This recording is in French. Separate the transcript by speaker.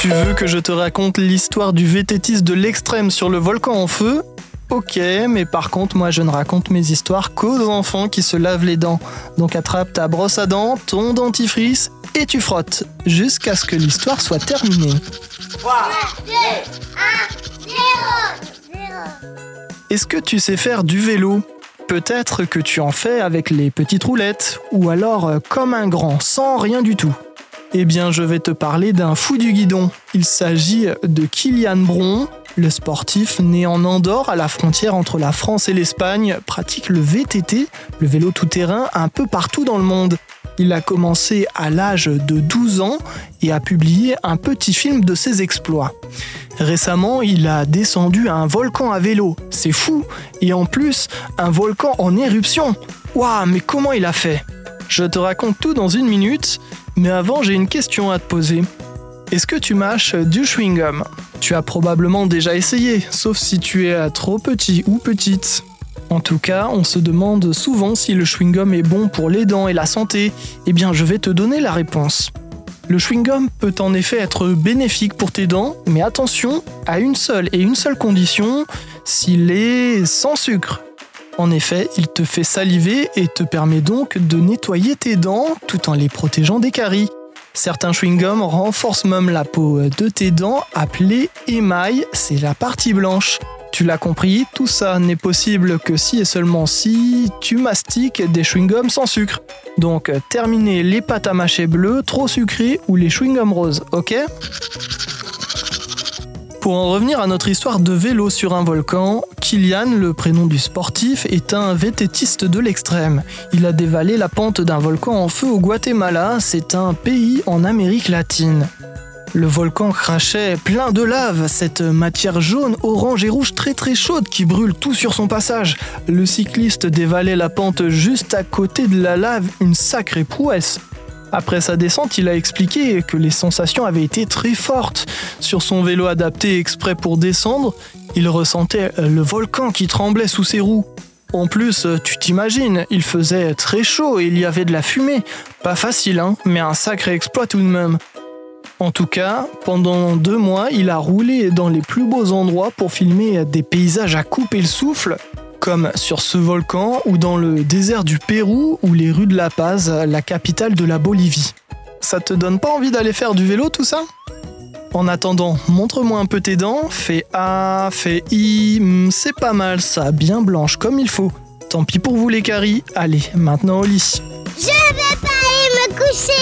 Speaker 1: Tu veux que je te raconte l'histoire du vététiste de l'extrême sur le volcan en feu? Ok, mais par contre, moi je ne raconte mes histoires qu'aux enfants qui se lavent les dents. Donc attrape ta brosse à dents, ton dentifrice et tu frottes jusqu'à ce que l'histoire soit terminée. 3, 2, 1, 0, 0. Est-ce que tu sais faire du vélo? Peut-être que tu en fais avec les petites roulettes, ou alors euh, comme un grand, sans rien du tout. Eh bien, je vais te parler d'un fou du guidon. Il s'agit de Kylian Bron, le sportif né en Andorre à la frontière entre la France et l'Espagne, pratique le VTT, le vélo tout-terrain, un peu partout dans le monde. Il a commencé à l'âge de 12 ans et a publié un petit film de ses exploits. Récemment, il a descendu un volcan à vélo. C'est fou Et en plus, un volcan en éruption Waouh, mais comment il a fait? Je te raconte tout dans une minute, mais avant j'ai une question à te poser. Est-ce que tu mâches du chewing-gum? Tu as probablement déjà essayé, sauf si tu es trop petit ou petite. En tout cas, on se demande souvent si le chewing-gum est bon pour les dents et la santé. Eh bien, je vais te donner la réponse. Le chewing-gum peut en effet être bénéfique pour tes dents, mais attention à une seule et une seule condition, s'il est sans sucre. En effet, il te fait saliver et te permet donc de nettoyer tes dents tout en les protégeant des caries. Certains chewing-gums renforcent même la peau de tes dents, appelée émail, c'est la partie blanche. Tu l'as compris, tout ça n'est possible que si et seulement si tu mastiques des chewing-gums sans sucre. Donc terminez les pâtes à mâcher bleues, trop sucrées ou les chewing-gums roses, ok? Pour en revenir à notre histoire de vélo sur un volcan, Kylian, le prénom du sportif, est un vététiste de l'extrême. Il a dévalé la pente d'un volcan en feu au Guatemala, c'est un pays en Amérique latine. Le volcan crachait plein de lave, cette matière jaune, orange et rouge très très chaude qui brûle tout sur son passage. Le cycliste dévalait la pente juste à côté de la lave, une sacrée prouesse. Après sa descente, il a expliqué que les sensations avaient été très fortes. Sur son vélo adapté exprès pour descendre, il ressentait le volcan qui tremblait sous ses roues. En plus, tu t'imagines, il faisait très chaud et il y avait de la fumée. Pas facile, hein, mais un sacré exploit tout de même. En tout cas, pendant deux mois, il a roulé dans les plus beaux endroits pour filmer des paysages à couper le souffle, comme sur ce volcan ou dans le désert du Pérou ou les rues de La Paz, la capitale de la Bolivie. Ça te donne pas envie d'aller faire du vélo tout ça? En attendant, montre-moi un peu tes dents, fais A, fais I, hmm, c'est pas mal ça, bien blanche comme il faut. Tant pis pour vous les caries, allez, maintenant au lit.
Speaker 2: Je pas aller me coucher